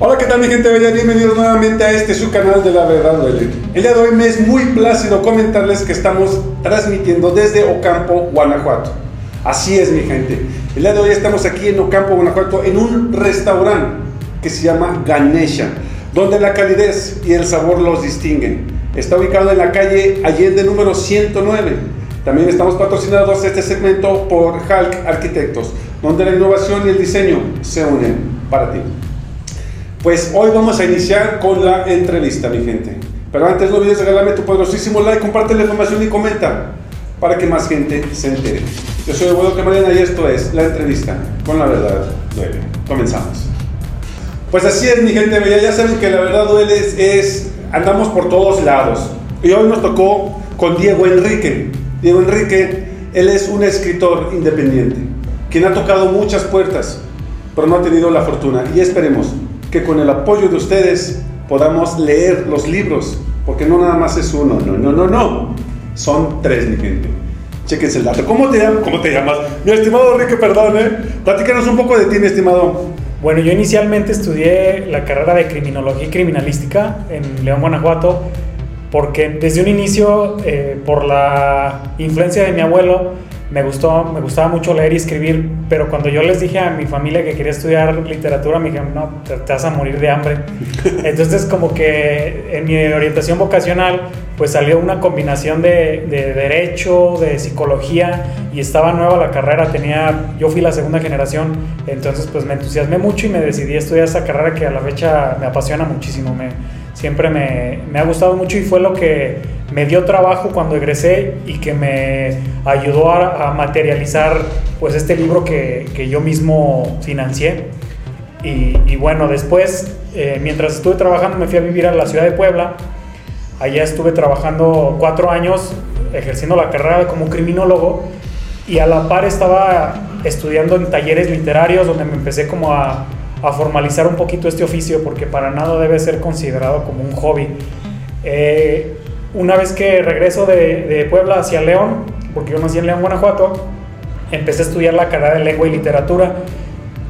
Hola, ¿qué tal mi gente bella? Bienvenidos nuevamente a este su canal de La Verdad Duele. El día de hoy me es muy plácido comentarles que estamos transmitiendo desde Ocampo, Guanajuato. Así es mi gente. El día de hoy estamos aquí en Ocampo, Guanajuato, en un restaurante que se llama Ganesha, donde la calidez y el sabor los distinguen. Está ubicado en la calle Allende número 109. También estamos patrocinados este segmento por Hulk Arquitectos, donde la innovación y el diseño se unen para ti. Pues hoy vamos a iniciar con la entrevista, mi gente. Pero antes no olvides regalarme tu poderosísimo like, comparte la información y comenta para que más gente se entere. Yo soy Eduardo Camarena y esto es La Entrevista con La Verdad Duele. Comenzamos. Pues así es, mi gente bella. Ya saben que La Verdad Duele es, es andamos por todos lados. Y hoy nos tocó con Diego Enrique. Diego Enrique, él es un escritor independiente, quien ha tocado muchas puertas, pero no ha tenido la fortuna. Y esperemos que con el apoyo de ustedes podamos leer los libros, porque no nada más es uno, no, no, no, no, son tres, mi gente. Chequense el dato. ¿Cómo te? ¿Cómo te llamas? Mi estimado Enrique, perdón, ¿eh? Platícanos un poco de ti, mi estimado. Bueno, yo inicialmente estudié la carrera de Criminología y Criminalística en León, Guanajuato, porque desde un inicio, eh, por la influencia de mi abuelo, me gustó, me gustaba mucho leer y escribir, pero cuando yo les dije a mi familia que quería estudiar literatura, me dijeron, no, te, vas a morir de hambre. Entonces como que en mi orientación vocacional, pues salió una combinación de, de, derecho, de psicología, y estaba nueva la carrera, tenía, yo fui la segunda generación, entonces pues me entusiasmé mucho y me decidí a estudiar esa carrera que a la fecha me apasiona muchísimo, me, siempre me, me ha gustado mucho y fue lo que me dio trabajo cuando egresé y que me ayudó a, materializar pues este libro que, que yo mismo financié. Y, bueno, después, eh, mientras estuve trabajando, me fui a vivir a la ciudad de Puebla. Allá estuve trabajando cuatro años ejerciendo la carrera como criminólogo y a la par estaba estudiando en talleres literarios donde me empecé como a, a formalizar un poquito este oficio porque para nada debe ser considerado como un hobby. Eh, una vez que regreso de, Puebla hacia León, porque yo nací en León, Guanajuato, empecé a estudiar la carrera de lengua y literatura.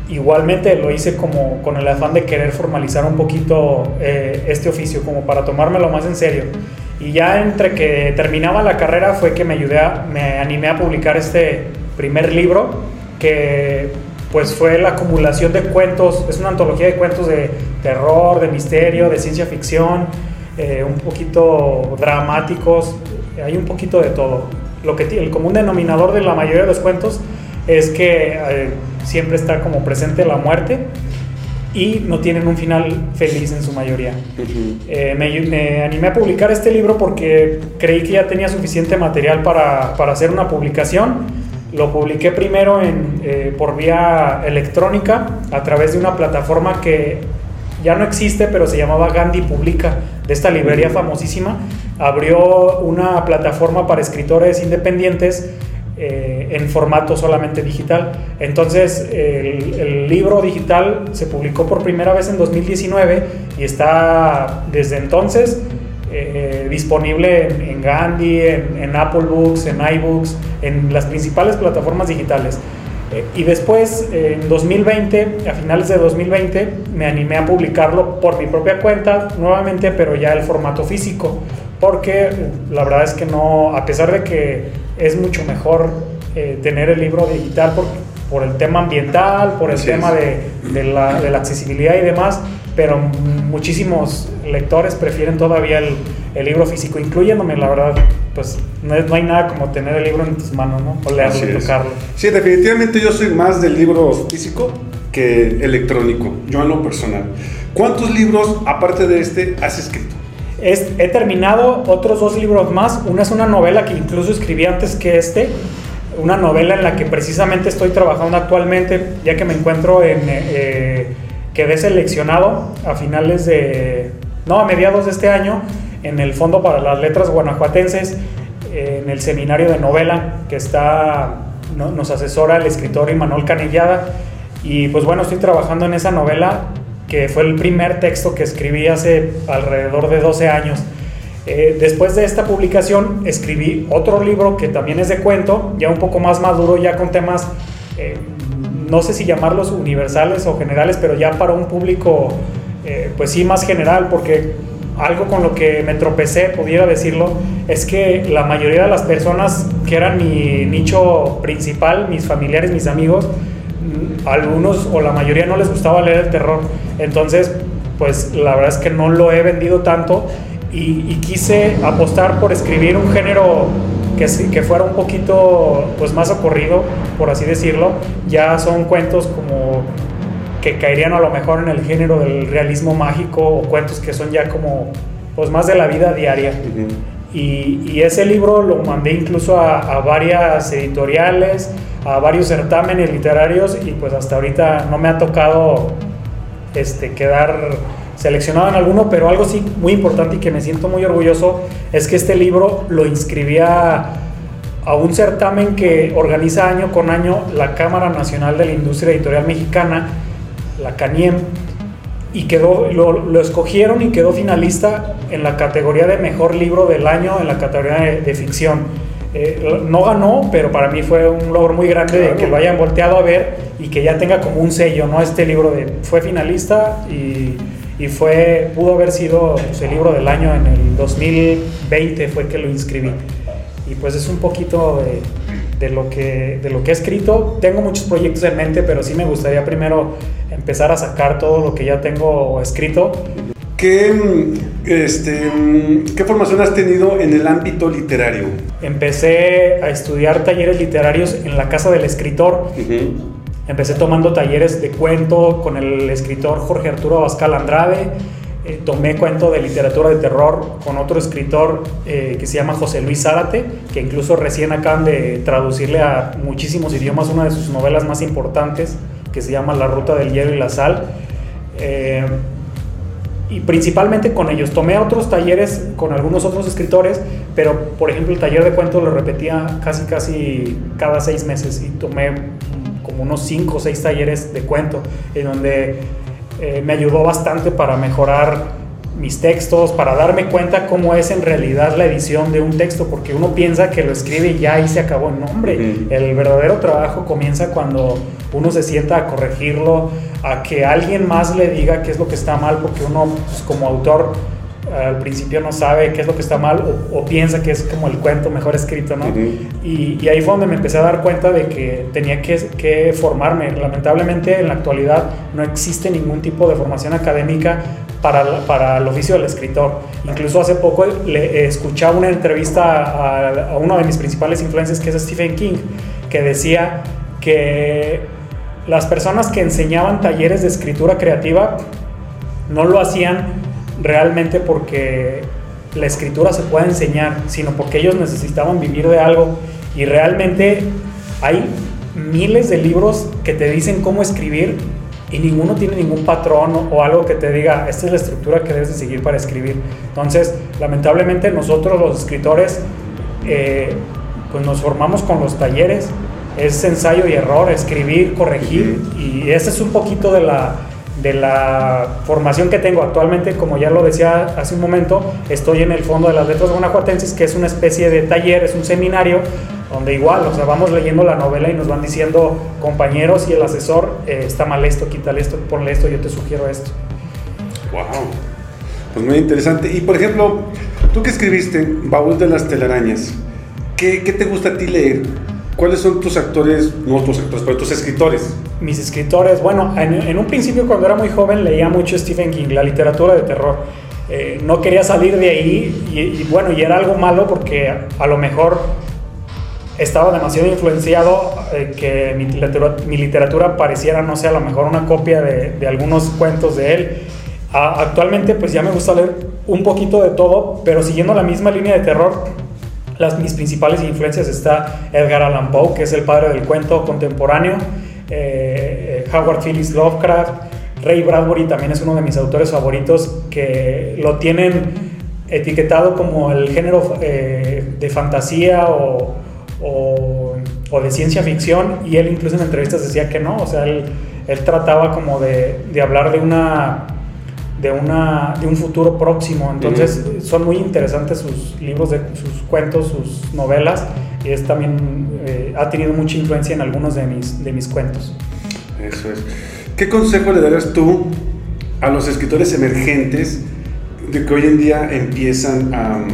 Igualmente lo hice como con el afán de querer formalizar un poquito eh, este oficio, como para tomármelo más en serio. Y ya entre que terminaba la carrera fue que me ayudé, me animé a publicar este primer libro, que pues fue la acumulación de cuentos, es una antología de cuentos de terror, de misterio, de ciencia ficción, eh, un poquito dramáticos, hay un poquito de todo. Lo que el común denominador de la mayoría de los cuentos es que eh, siempre está como presente la muerte y no tienen un final feliz en su mayoría. Eh, me, animé a publicar este libro porque creí que ya tenía suficiente material para, para hacer una publicación. Lo publiqué primero en, por vía electrónica a través de una plataforma que ya no existe, pero se llamaba Gandhi Publica, de esta librería famosísima. Abrió una plataforma para escritores independientes eh, en formato solamente digital. Entonces, el, libro digital se publicó por primera vez en 2019 y está desde entonces eh, disponible en, Gandhi, en, en, Apple Books, en iBooks, en las principales plataformas digitales. Eh, y después, en 2020, a finales de 2020, me animé a publicarlo por mi propia cuenta nuevamente, pero ya el formato físico, porque la verdad es que no, a pesar de que es mucho mejor eh, tener el libro digital por, por, el tema ambiental, por el tema de, de, la, de la accesibilidad y demás, pero muchísimos lectores prefieren todavía el, el libro físico, incluyéndome, la verdad pues no, hay nada como tener el libro en tus manos, ¿no? O leerlo y tocarlo. Sí, definitivamente yo soy más del libro físico que electrónico, yo en lo personal. ¿Cuántos libros, aparte de este, has escrito? he terminado otros dos libros más. Una es una novela que incluso escribí antes que este. Una novela en la que precisamente estoy trabajando actualmente, ya que me encuentro en... Eh, quedé seleccionado a finales de... No, a mediados de este año en el Fondo para las Letras Guanajuatenses, en el seminario de novela que está, nos asesora el escritor Imanol Canellada. Y pues bueno, estoy trabajando en esa novela que fue el primer texto que escribí hace alrededor de 12 años. Eh, después de esta publicación escribí otro libro que también es de cuento, ya un poco más maduro, ya con temas, eh, no sé si llamarlos universales o generales, pero ya para un público eh, pues sí, más general, porque algo con lo que me tropecé, pudiera decirlo, es que la mayoría de las personas que eran mi nicho principal, mis familiares, mis amigos, mm, algunos o la mayoría no les gustaba leer el terror. Entonces, pues la verdad es que no lo he vendido tanto y, quise apostar por escribir un género que, que fuera un poquito pues más ocurrido, por así decirlo. Ya son cuentos como que caerían a lo mejor en el género del realismo mágico o cuentos que son ya como pues más de la vida diaria. y, ese libro lo mandé incluso a, a, varias editoriales, a varios certámenes literarios y pues hasta ahorita no me ha tocado este, quedar seleccionado en alguno, pero algo sí muy importante y que me siento muy orgulloso es que este libro lo inscribía a un certamen que organiza año con año la Cámara Nacional de la Industria Editorial Mexicana, la CANIEM, y quedó, lo, escogieron y quedó finalista en la categoría de mejor libro del año, en la categoría de, ficción. Eh, no ganó, pero para mí fue un logro muy grande de que lo hayan volteado a ver y que ya tenga como un sello, ¿no? Este libro de, fue finalista y y fue, pudo haber sido pues, el libro del año en el 2020 fue que lo inscribí. Y pues es un poquito de, de, lo que, de lo que he escrito. Tengo muchos proyectos en mente, pero sí me gustaría primero empezar a sacar todo lo que ya tengo escrito. ¿Qué, este, ¿Qué formación has tenido en el ámbito literario? Empecé a estudiar talleres literarios en la Casa del Escritor. Empecé tomando talleres de cuento con el escritor Jorge Arturo Abascal Andrade. Eh, tomé cuento de literatura de terror con otro escritor eh, que se llama José Luis Zárate, que incluso recién acaban de traducirle a muchísimos idiomas una de sus novelas más importantes, que se llama La Ruta del Hielo y la Sal. Eh, y principalmente con ellos. Tomé otros talleres con algunos otros escritores, pero por ejemplo el taller de cuento lo repetía casi casi cada seis meses y tomé como unos 5 o 6 talleres de cuento, en donde eh, me ayudó bastante para mejorar mis textos, para darme cuenta cómo es en realidad la edición de un texto, porque uno piensa que lo escribe y ya y se acabó. el nombre el verdadero trabajo comienza cuando uno se sienta a corregirlo, a que alguien más le diga qué es lo que está mal, porque uno pues, como autor al principio no sabe qué es lo que está mal o, piensa que es como el cuento mejor escrito, ¿no? y, y, ahí fue donde me empecé a dar cuenta de que tenía que, que, formarme. Lamentablemente en la actualidad no existe ningún tipo de formación académica para, para el oficio del escritor. Incluso hace poco le escuchaba una entrevista a, a uno de mis principales influencias que es Stephen King, que decía que las personas que enseñaban talleres de escritura creativa no lo hacían realmente porque la escritura se puede enseñar, sino porque ellos necesitaban vivir de algo. Y realmente hay miles de libros que te dicen cómo escribir y ninguno tiene ningún patrón o algo que te diga, esta es la estructura que debes de seguir para escribir. Entonces, lamentablemente nosotros los escritores, eh, pues nos formamos con los talleres, es ensayo y error, escribir, corregir, y ese es un poquito de la, de la formación que tengo actualmente, como ya lo decía hace un momento, estoy en el Fondo de las Letras Guanajuatenses, que es una especie de taller, es un seminario, donde igual, o sea, vamos leyendo la novela y nos van diciendo compañeros y el asesor, eh, está mal esto, quítale esto, ponle esto, yo te sugiero esto. Wow, pues muy interesante. Y por ejemplo, tú que escribiste Baúl de las telarañas, ¿qué, qué te gusta a ti leer? ¿Cuáles son tus actores, no tus actores, pero tus escritores? Mis escritores, bueno, en, un principio cuando era muy joven leía mucho Stephen King, la literatura de terror. Eh, no quería salir de ahí y, bueno, y era algo malo porque a, lo mejor estaba demasiado influenciado eh, que mi literatura, mi literatura, pareciera, no sé, a lo mejor una copia de, de algunos cuentos de él. actualmente pues ya me gusta leer un poquito de todo, pero siguiendo la misma línea de terror, las, mis principales influencias está Edgar Allan Poe, que es el padre del cuento contemporáneo, eh, eh, Howard Phillips Lovecraft, Ray Bradbury también es uno de mis autores favoritos, que lo tienen etiquetado como el género eh, de fantasía o, o, de ciencia ficción, y él incluso en entrevistas decía que no, o sea, él, él trataba como de, de hablar de una de, una, de un futuro próximo. Entonces son muy interesantes sus libros, de, sus cuentos, sus novelas y es también eh, ha tenido mucha influencia en algunos de mis, de mis cuentos. Eso es. ¿Qué consejo le darías tú a los escritores emergentes de que hoy en día empiezan a,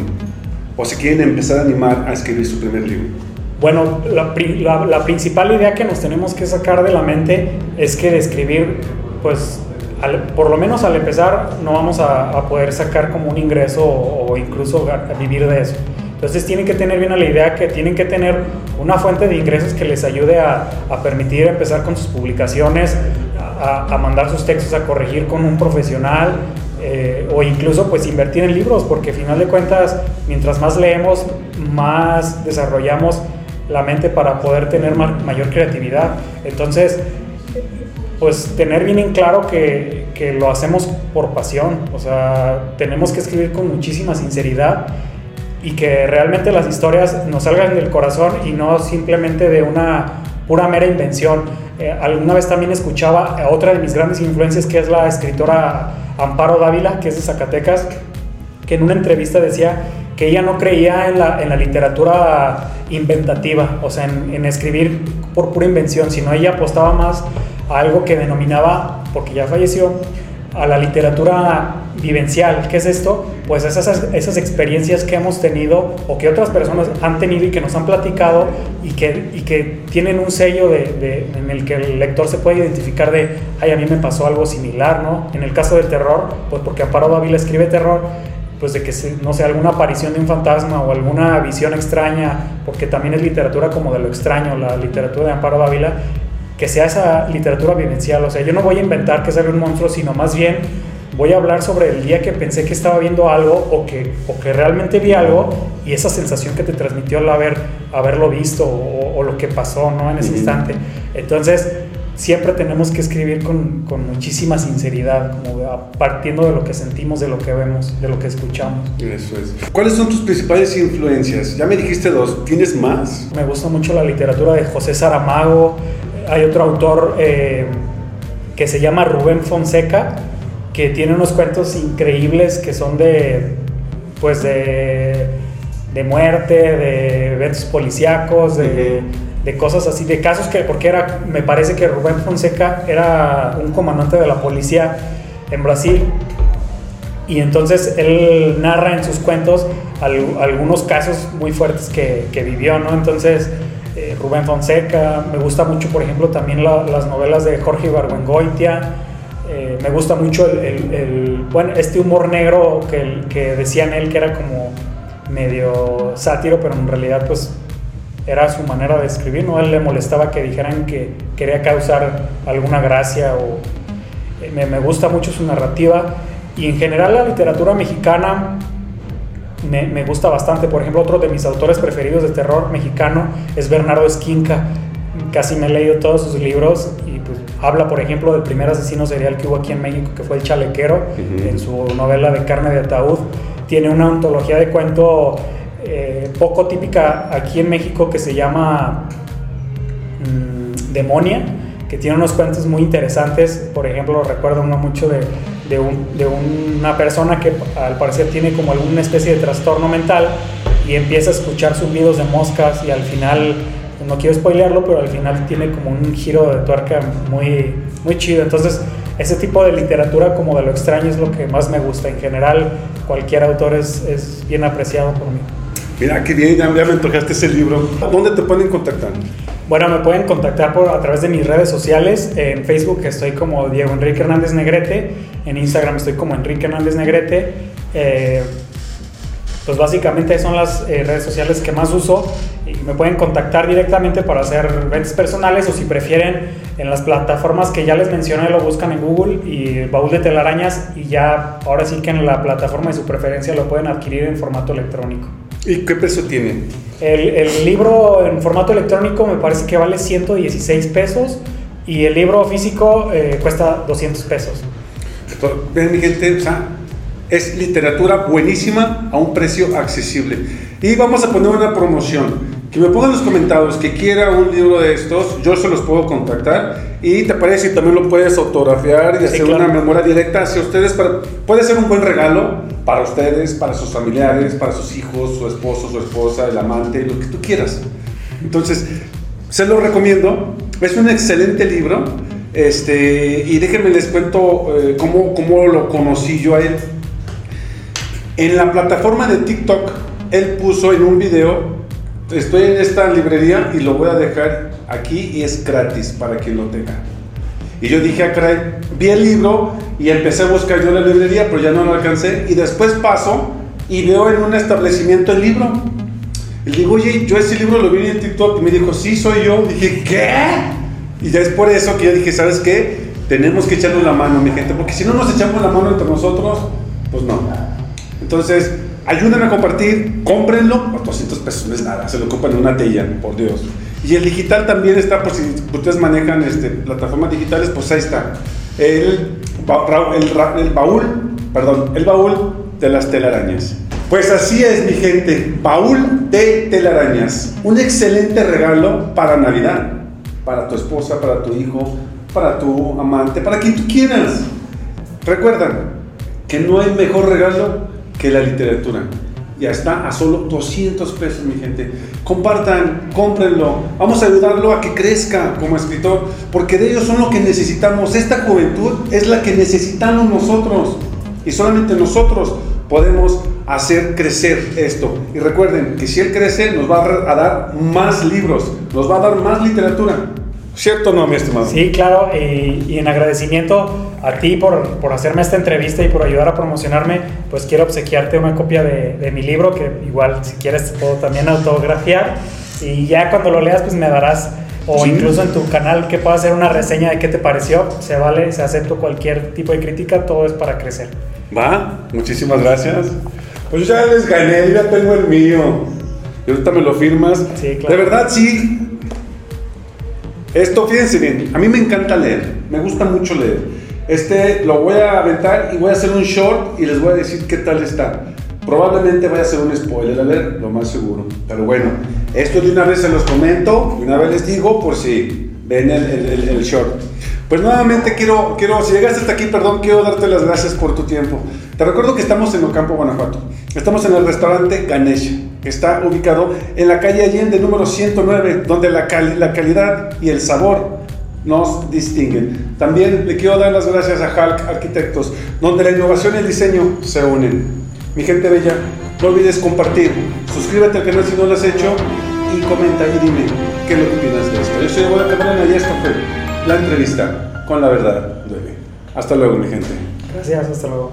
o se quieren empezar a animar a escribir su primer libro? Bueno, la, la, principal idea que nos tenemos que sacar de la mente es que de escribir, pues, por lo menos al empezar, no vamos a, a poder sacar como un ingreso o, o incluso vivir de eso. Entonces tienen que tener bien la idea que tienen que tener una fuente de ingresos que les ayude a, a permitir empezar con sus publicaciones, a, a, mandar sus textos a corregir con un profesional eh, o incluso pues invertir en libros, porque al final de cuentas, mientras más leemos, más desarrollamos la mente para poder tener mayor creatividad. Entonces, pues tener bien en claro que, que lo hacemos por pasión, o sea, tenemos que escribir con muchísima sinceridad y que realmente las historias nos salgan del corazón y no simplemente de una pura mera invención. Eh, alguna vez también escuchaba a otra de mis grandes influencias, que es la escritora Amparo Dávila, que es de Zacatecas, que en una entrevista decía que ella no creía en la, en la literatura inventativa, o sea, en, escribir por pura invención, sino ella apostaba más a algo que denominaba, porque ya falleció, a la literatura vivencial. ¿Qué es esto? Pues esas, esas experiencias que hemos tenido o que otras personas han tenido y que nos han platicado y que, y que tienen un sello de, en el que el lector se puede identificar de, ay, a mí me pasó algo similar, ¿no? En el caso del terror, pues porque Amparo Dávila escribe terror, pues de que, no sé, alguna aparición de un fantasma o alguna visión extraña, porque también es literatura como de lo extraño, la literatura de Amparo Dávila, que sea esa literatura vivencial. O sea, yo no voy a inventar que sale un monstruo, sino más bien voy a hablar sobre el día que pensé que estaba viendo algo o que, o que realmente vi algo y esa sensación que te transmitió al haber, haberlo visto o, o lo que pasó ¿no? en ese uh -huh. instante. Entonces, siempre tenemos que escribir con, con, muchísima sinceridad, como partiendo de lo que sentimos, de lo que vemos, de lo que escuchamos. Eso es. ¿Cuáles son tus principales influencias? Ya me dijiste dos, ¿tienes más? Me gusta mucho la literatura de José Saramago, hay otro autor eh, que se llama Rubén Fonseca, que tiene unos cuentos increíbles que son de, pues de, de muerte, de eventos policíacos, de, de, cosas así, de casos que, porque era, me parece que Rubén Fonseca era un comandante de la policía en Brasil. Y entonces él narra en sus cuentos algunos casos muy fuertes que, que vivió, ¿no? Entonces, eh, Rubén Fonseca, me gusta mucho, por ejemplo, también la, las novelas de Jorge Ibargüengoitia, eh, me gusta mucho el, bueno, este humor negro que, que decían él que era como medio sátiro, pero en realidad pues era su manera de escribir, ¿no? A él le molestaba que dijeran que quería causar alguna gracia o eh, me, me gusta mucho su narrativa y en general la literatura mexicana me, me, gusta bastante. Por ejemplo, otro de mis autores preferidos de terror mexicano es Bernardo Esquinca. Casi me he leído todos sus libros y pues habla, por ejemplo, del primer asesino serial que hubo aquí en México, que fue el Chalequero, uh -huh. en su novela de Carne de Ataúd. Tiene una ontología de cuento eh, poco típica aquí en México que se llama mmm, Demonia, que tiene unos cuentos muy interesantes. Por ejemplo, recuerdo uno mucho de de, un, de, una persona que al parecer tiene como alguna especie de trastorno mental y empieza a escuchar zumbidos de moscas y al final, no quiero spoilearlo, pero al final tiene como un giro de tuerca muy, muy chido. Entonces, ese tipo de literatura como de lo extraño es lo que más me gusta. En general, cualquier autor es bien apreciado por mí. Mira, qué bien, ya me antojaste ese libro. ¿Dónde te pueden contactar? Bueno, me pueden contactar por, a través de mis redes sociales. En Facebook estoy como Diego Enrique Hernández Negrete. En Instagram estoy como Enrique Hernández Negrete. Eh, pues básicamente son las eh, redes sociales que más uso y me pueden contactar directamente para hacer ventas personales o si prefieren en las plataformas que ya les mencioné lo buscan en Google y Baúl de Telarañas y ya ahora sí que en la plataforma de su preferencia lo pueden adquirir en formato electrónico. ¿Y qué precio tiene? El, el, libro en formato electrónico me parece que vale 116 pesos y el libro físico eh, cuesta 200 pesos. Ven mi gente, o sea, es literatura buenísima a un precio accesible. Y vamos a poner una promoción. Que me pongan en los comentarios que quiera un libro de estos, yo se los puedo contactar. Y te parece también lo puedes autografiar y sí, hacer claro. una memoria directa hacia ustedes. Para, puede ser un buen regalo para ustedes, para sus familiares, para sus hijos, su esposo, su esposa, el amante, lo que tú quieras. Entonces, se lo recomiendo. Es un excelente libro Este, y déjenme les cuento eh, cómo, cómo lo conocí yo a él. En la plataforma de TikTok, él puso en un video, estoy en esta librería y lo voy a dejar aquí y es gratis para quien lo tenga. Y yo dije, ah, caray, vi el libro y empecé a buscar yo la librería, pero ya no lo alcancé. Y después paso y veo en un establecimiento el libro. Y digo, oye, yo ese libro lo vi en TikTok. Y me dijo, sí, soy yo. Dije, ¿qué? Y ya es por eso que yo dije, ¿sabes qué? Tenemos que echarnos la mano, mi gente, porque si no nos echamos la mano entre nosotros, pues no. Entonces, ayúdenme a compartir, cómprenlo, por 200 pesos no es nada, se lo compran en una tella, por Dios. Y el digital también está, por si ustedes manejan este, plataformas digitales, pues ahí está. El, el, baúl, perdón, el baúl de las telarañas. Pues así es, mi gente, baúl de telarañas. Un excelente regalo para Navidad, para tu esposa, para tu hijo, para tu amante, para quien tú quieras. Recuerdan que no hay mejor regalo que la literatura ya está a solo 200 pesos, mi gente. Compartan, cómprenlo. Vamos a ayudarlo a que crezca como escritor, porque de ellos son lo que necesitamos. Esta juventud es la que necesitamos nosotros. Y solamente nosotros podemos hacer crecer esto. Y recuerden que si él crece, nos va a dar más libros, nos va a dar más literatura. ¿Cierto o no, mi estimado? Sí, claro, y, en agradecimiento a ti por, por, hacerme esta entrevista y por ayudar a promocionarme, pues quiero obsequiarte una copia de, de mi libro, que igual si quieres te puedo también autografiar, y ya cuando lo leas pues me darás, o incluso en tu canal que pueda hacer una reseña de qué te pareció, se vale, se acepto cualquier tipo de crítica, todo es para crecer. Va, muchísimas gracias. Pues ya les gané, ya tengo el mío. Y ahorita me lo firmas. Sí, claro. De verdad, sí, esto, fíjense bien, a mí me encanta leer, me gusta mucho leer. Este lo voy a aventar y voy a hacer un short y les voy a decir qué tal está. Probablemente vaya a ser un spoiler a leer, lo más seguro. Pero bueno, esto de una vez se los comento, de una vez les digo por si ven el, el short. Pues nuevamente quiero, quiero, si llegaste hasta aquí, perdón, quiero darte las gracias por tu tiempo. Te recuerdo que estamos en Ocampo, Guanajuato. Estamos en el restaurante Ganesha, está ubicado en la calle Allende número 109, donde la, la calidad y el sabor nos distinguen. También le quiero dar las gracias a Hulk Arquitectos, donde la innovación y el diseño se unen. Mi gente bella, no olvides compartir, suscríbete al canal si no lo has hecho y comenta y dime qué es lo que opinas de esto. Yo soy Bola Cabrera y esto fue la entrevista con la verdad duele. Hasta luego, mi gente. Gracias, hasta luego.